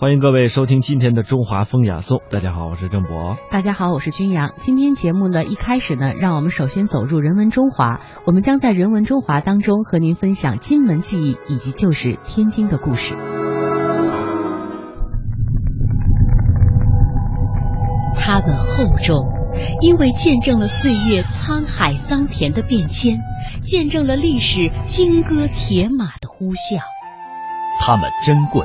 欢迎各位收听今天的中华风雅颂。大家好，我是郑博。大家好，我是君阳。今天节目呢，一开始呢，让我们首先走入人文中华。我们将在人文中华当中和您分享金门记忆以及旧时天津的故事。它们厚重，因为见证了岁月沧海桑田的变迁，见证了历史金戈铁马的呼啸。它们珍贵。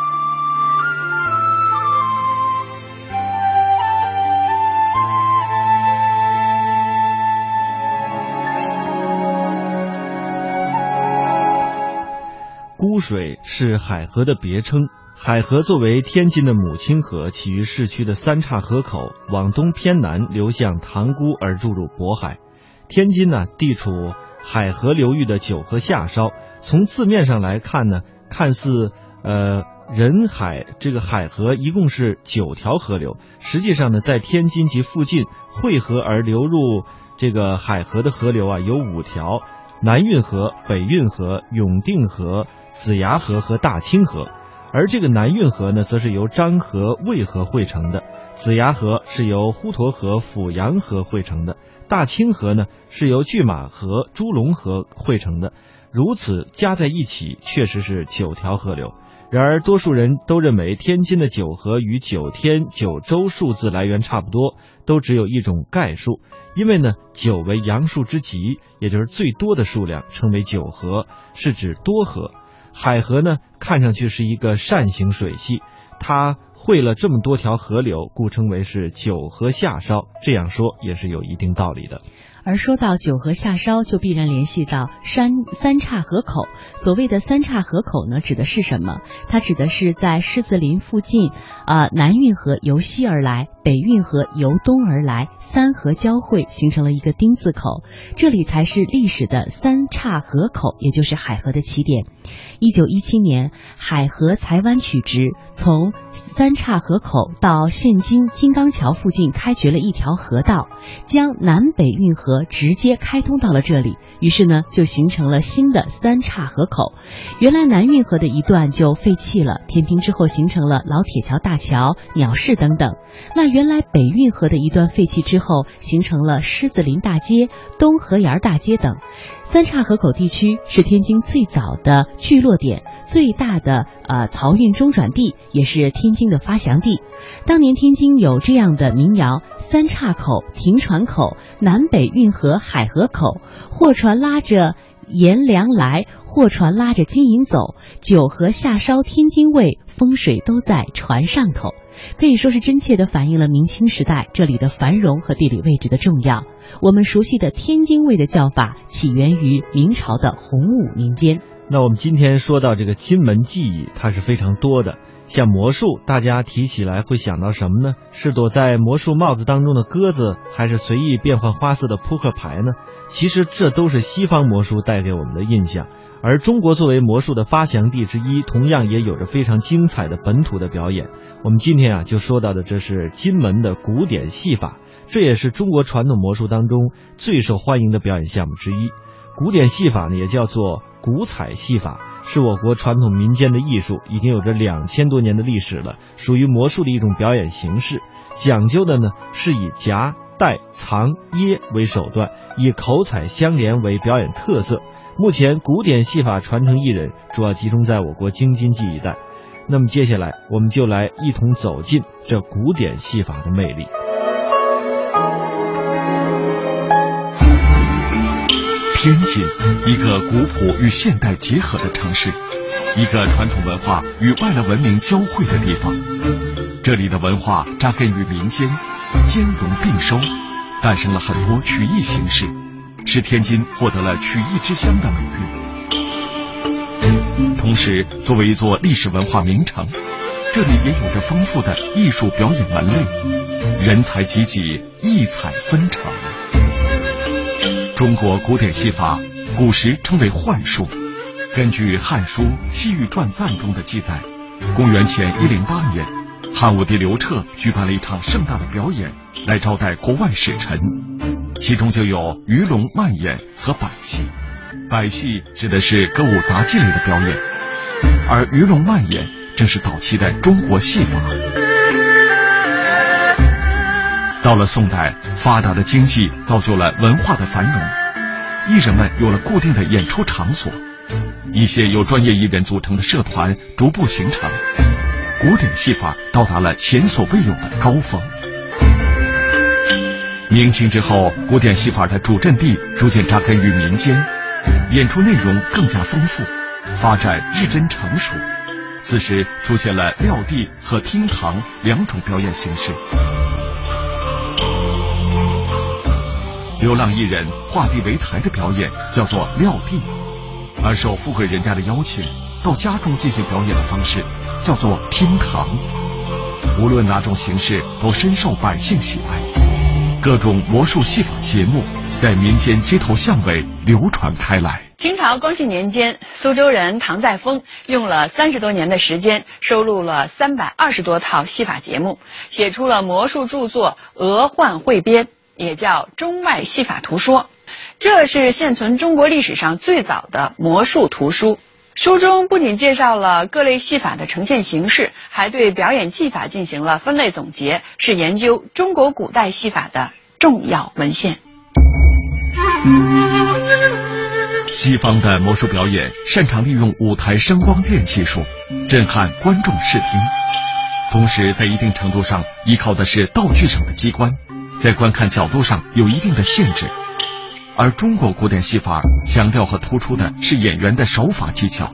水是海河的别称。海河作为天津的母亲河，起于市区的三岔河口，往东偏南流向塘沽而注入渤海。天津呢，地处海河流域的九河下梢。从字面上来看呢，看似呃人海这个海河一共是九条河流，实际上呢，在天津及附近汇合而流入这个海河的河流啊有五条：南运河、北运河、永定河。子牙河和大清河，而这个南运河呢，则是由漳河、渭河汇成的；子牙河是由滹沱河、阜阳河汇成的；大清河呢，是由拒马河、朱龙河汇成的。如此加在一起，确实是九条河流。然而，多数人都认为天津的九河与九天、九州数字来源差不多，都只有一种概数。因为呢，九为阳数之极，也就是最多的数量，称为九河，是指多河。海河呢，看上去是一个扇形水系，它汇了这么多条河流，故称为是九河下梢。这样说也是有一定道理的。而说到九河下梢，就必然联系到山三岔河口。所谓的三岔河口呢，指的是什么？它指的是在狮子林附近，啊，南运河由西而来，北运河由东而来，三河交汇，形成了一个丁字口，这里才是历史的三岔河口，也就是海河的起点。一九一七年，海河才湾取直，从三岔河口到现今金刚桥附近开掘了一条河道，将南北运河河直接开通到了这里。于是呢，就形成了新的三岔河口。原来南运河的一段就废弃了，填平之后形成了老铁桥、大桥、鸟市等等。那原来北运河的一段废弃之后，形成了狮子林大街、东河沿大街等。三岔河口地区是天津最早的聚落点，最大的呃漕运中转地，也是天津的发祥地。当年天津有这样的民谣：三岔口停船口，南北运运河海河口，货船拉着盐粮来，货船拉着金银走，九河下梢天津卫，风水都在船上头。可以说是真切地反映了明清时代这里的繁荣和地理位置的重要。我们熟悉的天津卫的叫法起源于明朝的洪武年间。那我们今天说到这个金门记忆，它是非常多的。像魔术，大家提起来会想到什么呢？是躲在魔术帽子当中的鸽子，还是随意变换花色的扑克牌呢？其实这都是西方魔术带给我们的印象。而中国作为魔术的发祥地之一，同样也有着非常精彩的本土的表演。我们今天啊就说到的，这是金门的古典戏法，这也是中国传统魔术当中最受欢迎的表演项目之一。古典戏法呢也叫做古彩戏法，是我国传统民间的艺术，已经有着两千多年的历史了，属于魔术的一种表演形式。讲究的呢是以夹、带、藏、掖为手段，以口彩相连为表演特色。目前古典戏法传承艺人主要集中在我国京津冀一带，那么接下来我们就来一同走进这古典戏法的魅力。天津，一个古朴与现代结合的城市，一个传统文化与外来文明交汇的地方。这里的文化扎根于民间，兼容并收，诞生了很多曲艺形式。使天津获得了曲艺之乡的美誉。同时，作为一座历史文化名城，这里也有着丰富的艺术表演门类，人才济济，异彩纷呈。中国古典戏法古时称为幻术。根据《汉书·西域传赞》中的记载，公元前一零八年，汉武帝刘彻举办了一场盛大的表演，来招待国外使臣，其中就有鱼龙漫演和百戏。百戏指的是歌舞杂技类的表演，而鱼龙漫演正是早期的中国戏法。到了宋代，发达的经济造就了文化的繁荣，艺人们有了固定的演出场所。一些由专业艺人组成的社团逐步形成，古典戏法到达了前所未有的高峰。明清之后，古典戏法的主阵地逐渐扎根于民间，演出内容更加丰富，发展日臻成熟。此时出现了撂地和厅堂两种表演形式。流浪艺人画地为台的表演叫做撂地。而受富贵人家的邀请，到家中进行表演的方式，叫做厅堂。无论哪种形式，都深受百姓喜爱。各种魔术戏法节目在民间街头巷尾流传开来。清朝光绪年间，苏州人唐再峰用了三十多年的时间，收录了三百二十多套戏法节目，写出了魔术著作《鹅幻汇编》，也叫《中外戏法图说》。这是现存中国历史上最早的魔术图书。书中不仅介绍了各类戏法的呈现形式，还对表演技法进行了分类总结，是研究中国古代戏法的重要文献。西方的魔术表演擅长利用舞台声光电技术，震撼观众视听，同时在一定程度上依靠的是道具上的机关，在观看角度上有一定的限制。而中国古典戏法强调和突出的是演员的手法技巧，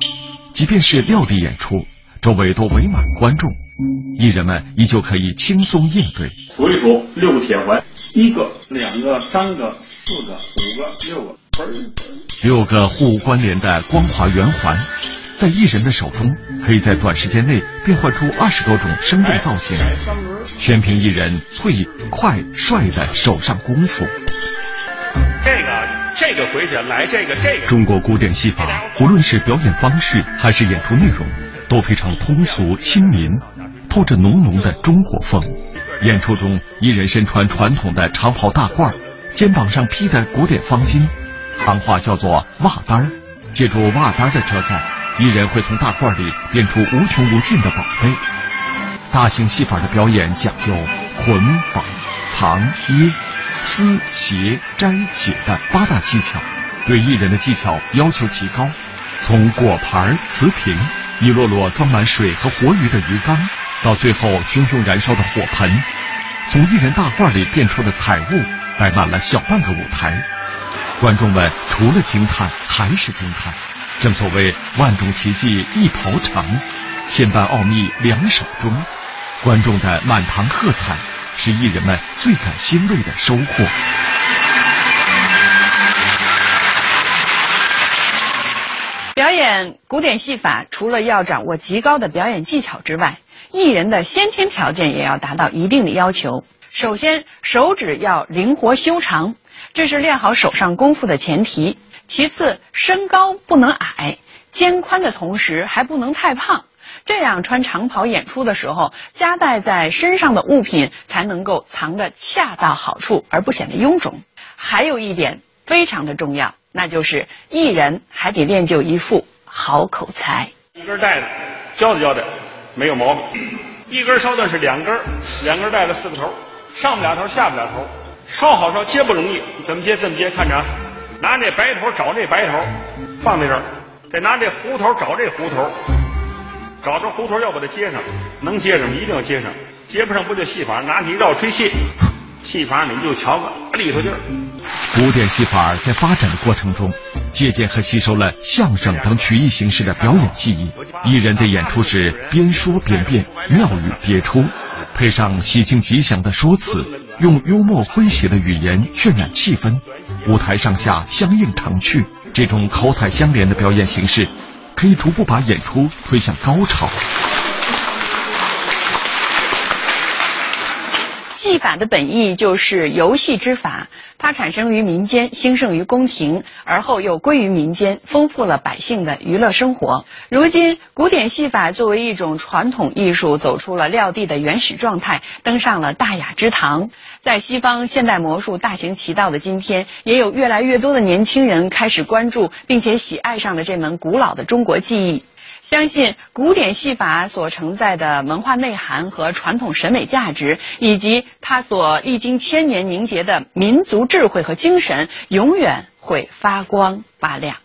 即便是撂地演出，周围都围满观众，艺人们依旧可以轻松应对。数一数，六个铁环，一个、两个、三个、四个、五个、六个，六个互关联的光滑圆环，在艺人的手中，可以在短时间内变换出二十多种生动造型，全凭艺人脆、快、帅的手上功夫。这个这个回去来这个这个。中国古典戏法，无论是表演方式还是演出内容，都非常通俗亲民，透着浓浓的中国风。演出中，艺人身穿传统的长袍大褂，肩膀上披的古典方巾，行话叫做袜单儿。借助袜单的遮盖，艺人会从大罐里变出无穷无尽的宝贝。大型戏法的表演讲究捆绑、藏、掖。撕、斜、摘、解的八大技巧，对艺人的技巧要求极高。从果盘、瓷瓶，一摞摞装满水和活鱼的鱼缸，到最后熊熊燃烧的火盆，从艺人大罐里变出的彩物，摆满了小半个舞台。观众们除了惊叹还是惊叹。正所谓万种奇迹一袍成，千般奥秘两手中。观众的满堂喝彩。是艺人们最感欣慰的收获。表演古典戏法，除了要掌握极高的表演技巧之外，艺人的先天条件也要达到一定的要求。首先，手指要灵活修长，这是练好手上功夫的前提。其次，身高不能矮，肩宽的同时还不能太胖。这样穿长袍演出的时候，夹带在身上的物品才能够藏得恰到好处，而不显得臃肿。还有一点非常的重要，那就是艺人还得练就一副好口才。一根带子，交代交代，没有毛病。一根烧的是两根，两根带子四个头，上不了头，下不了头，烧好烧接不容易。怎么接？怎么接？看着啊，拿这白头找这白头，放在这儿，再拿这胡头找这胡头。找着胡头要把它接上，能接上一定要接上，接不上不就戏法？拿起绕吹戏，戏法你就瞧个里头劲儿。古典戏法在发展的过程中，借鉴和吸收了相声等曲艺形式的表演技艺。艺人在演出时边说边变，妙语别出，配上喜庆吉祥的说辞，用幽默诙谐的语言渲染气氛，舞台上下相映成趣。这种口彩相连的表演形式。可以逐步把演出推向高潮。法的本意就是游戏之法，它产生于民间，兴盛于宫廷，而后又归于民间，丰富了百姓的娱乐生活。如今，古典戏法作为一种传统艺术，走出了撂地的原始状态，登上了大雅之堂。在西方现代魔术大行其道的今天，也有越来越多的年轻人开始关注，并且喜爱上了这门古老的中国技艺。相信古典戏法所承载的文化内涵和传统审美价值，以及它所历经千年凝结的民族智慧和精神，永远会发光发亮。